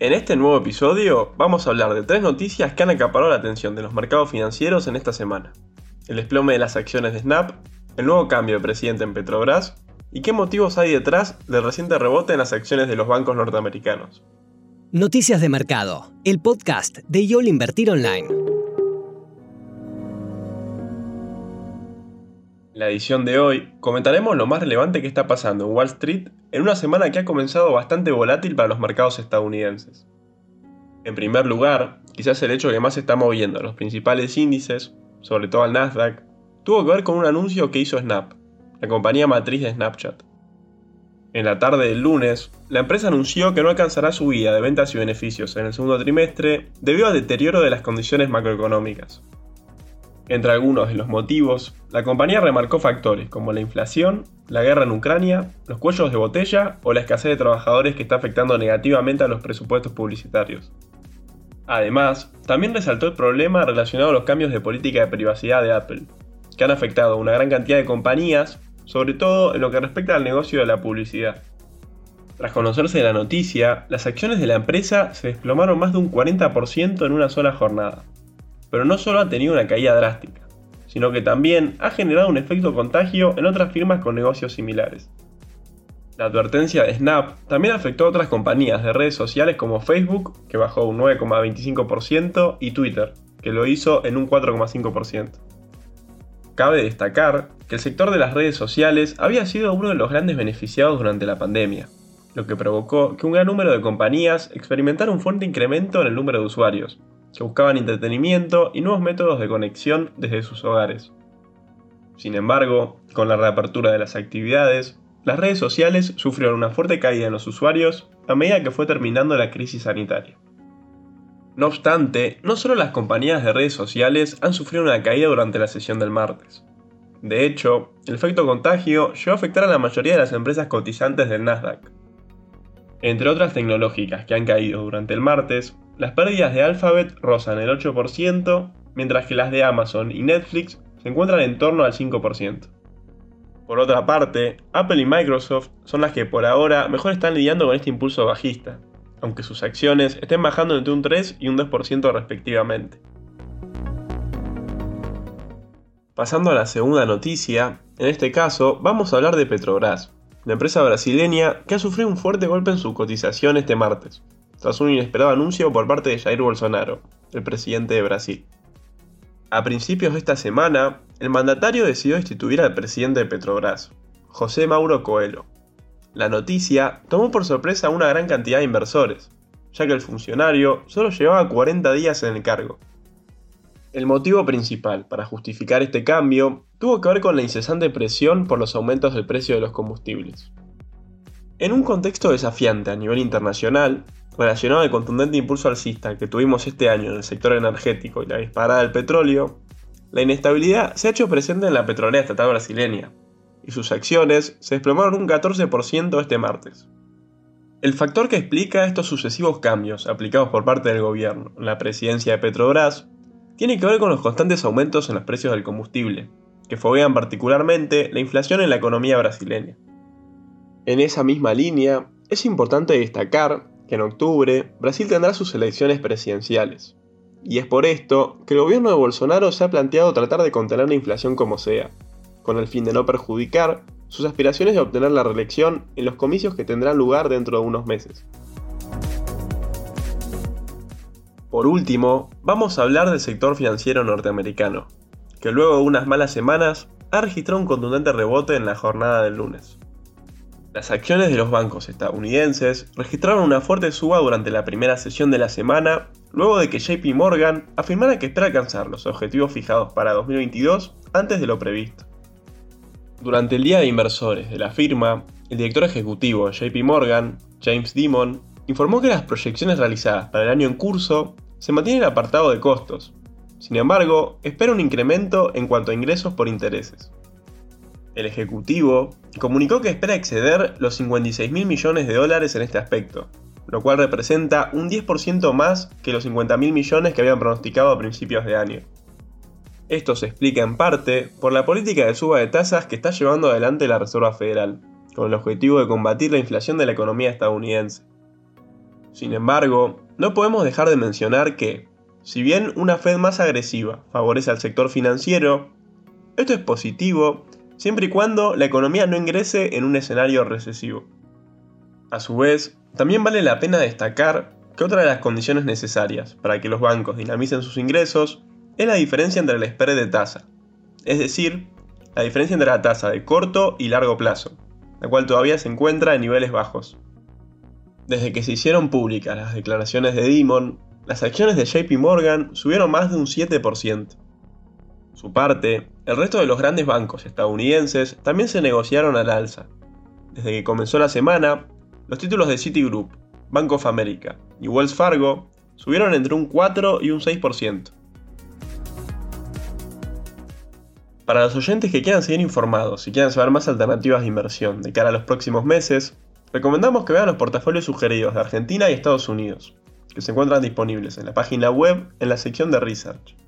En este nuevo episodio vamos a hablar de tres noticias que han acaparado la atención de los mercados financieros en esta semana. El desplome de las acciones de Snap, el nuevo cambio de presidente en Petrobras y qué motivos hay detrás del reciente rebote en las acciones de los bancos norteamericanos. Noticias de Mercado, el podcast de YOL Invertir Online. La edición de hoy comentaremos lo más relevante que está pasando en Wall Street en una semana que ha comenzado bastante volátil para los mercados estadounidenses. En primer lugar, quizás el hecho que más se está moviendo los principales índices, sobre todo al Nasdaq, tuvo que ver con un anuncio que hizo Snap, la compañía matriz de Snapchat. En la tarde del lunes, la empresa anunció que no alcanzará su guía de ventas y beneficios en el segundo trimestre debido al deterioro de las condiciones macroeconómicas. Entre algunos de los motivos, la compañía remarcó factores como la inflación, la guerra en Ucrania, los cuellos de botella o la escasez de trabajadores que está afectando negativamente a los presupuestos publicitarios. Además, también resaltó el problema relacionado a los cambios de política de privacidad de Apple, que han afectado a una gran cantidad de compañías, sobre todo en lo que respecta al negocio de la publicidad. Tras conocerse la noticia, las acciones de la empresa se desplomaron más de un 40% en una sola jornada pero no solo ha tenido una caída drástica, sino que también ha generado un efecto contagio en otras firmas con negocios similares. La advertencia de Snap también afectó a otras compañías de redes sociales como Facebook, que bajó un 9,25%, y Twitter, que lo hizo en un 4,5%. Cabe destacar que el sector de las redes sociales había sido uno de los grandes beneficiados durante la pandemia, lo que provocó que un gran número de compañías experimentara un fuerte incremento en el número de usuarios, que buscaban entretenimiento y nuevos métodos de conexión desde sus hogares. Sin embargo, con la reapertura de las actividades, las redes sociales sufrieron una fuerte caída en los usuarios a medida que fue terminando la crisis sanitaria. No obstante, no solo las compañías de redes sociales han sufrido una caída durante la sesión del martes. De hecho, el efecto contagio llegó a afectar a la mayoría de las empresas cotizantes del Nasdaq. Entre otras tecnológicas que han caído durante el martes, las pérdidas de Alphabet rozan el 8%, mientras que las de Amazon y Netflix se encuentran en torno al 5%. Por otra parte, Apple y Microsoft son las que por ahora mejor están lidiando con este impulso bajista, aunque sus acciones estén bajando entre un 3 y un 2% respectivamente. Pasando a la segunda noticia, en este caso vamos a hablar de Petrobras, la empresa brasileña que ha sufrido un fuerte golpe en su cotización este martes, tras un inesperado anuncio por parte de Jair Bolsonaro, el presidente de Brasil. A principios de esta semana, el mandatario decidió destituir al presidente de Petrobras, José Mauro Coelho. La noticia tomó por sorpresa a una gran cantidad de inversores, ya que el funcionario solo llevaba 40 días en el cargo. El motivo principal para justificar este cambio tuvo que ver con la incesante presión por los aumentos del precio de los combustibles. En un contexto desafiante a nivel internacional, relacionado al contundente impulso alcista que tuvimos este año en el sector energético y la disparada del petróleo, la inestabilidad se ha hecho presente en la petrolera estatal brasileña, y sus acciones se desplomaron un 14% este martes. El factor que explica estos sucesivos cambios aplicados por parte del gobierno en la presidencia de Petrobras tiene que ver con los constantes aumentos en los precios del combustible, que foguean particularmente la inflación en la economía brasileña. En esa misma línea, es importante destacar que en octubre Brasil tendrá sus elecciones presidenciales. Y es por esto que el gobierno de Bolsonaro se ha planteado tratar de contener la inflación como sea, con el fin de no perjudicar sus aspiraciones de obtener la reelección en los comicios que tendrán lugar dentro de unos meses. Por último, vamos a hablar del sector financiero norteamericano, que luego de unas malas semanas ha registrado un contundente rebote en la jornada del lunes. Las acciones de los bancos estadounidenses registraron una fuerte suba durante la primera sesión de la semana, luego de que JP Morgan afirmara que espera alcanzar los objetivos fijados para 2022 antes de lo previsto. Durante el día de inversores de la firma, el director ejecutivo de JP Morgan, James Dimon, informó que las proyecciones realizadas para el año en curso se mantienen apartado de costos. Sin embargo, espera un incremento en cuanto a ingresos por intereses. El Ejecutivo comunicó que espera exceder los 56 mil millones de dólares en este aspecto, lo cual representa un 10% más que los 50 mil millones que habían pronosticado a principios de año. Esto se explica en parte por la política de suba de tasas que está llevando adelante la Reserva Federal, con el objetivo de combatir la inflación de la economía estadounidense. Sin embargo, no podemos dejar de mencionar que, si bien una Fed más agresiva favorece al sector financiero, esto es positivo siempre y cuando la economía no ingrese en un escenario recesivo. A su vez, también vale la pena destacar que otra de las condiciones necesarias para que los bancos dinamicen sus ingresos es la diferencia entre el spread de tasa, es decir, la diferencia entre la tasa de corto y largo plazo, la cual todavía se encuentra en niveles bajos. Desde que se hicieron públicas las declaraciones de Dimon, las acciones de JP Morgan subieron más de un 7%. Su parte, el resto de los grandes bancos estadounidenses también se negociaron al alza. Desde que comenzó la semana, los títulos de Citigroup, Bank of America y Wells Fargo subieron entre un 4 y un 6%. Para los oyentes que quieran seguir informados y quieran saber más alternativas de inversión de cara a los próximos meses, recomendamos que vean los portafolios sugeridos de Argentina y Estados Unidos, que se encuentran disponibles en la página web en la sección de Research.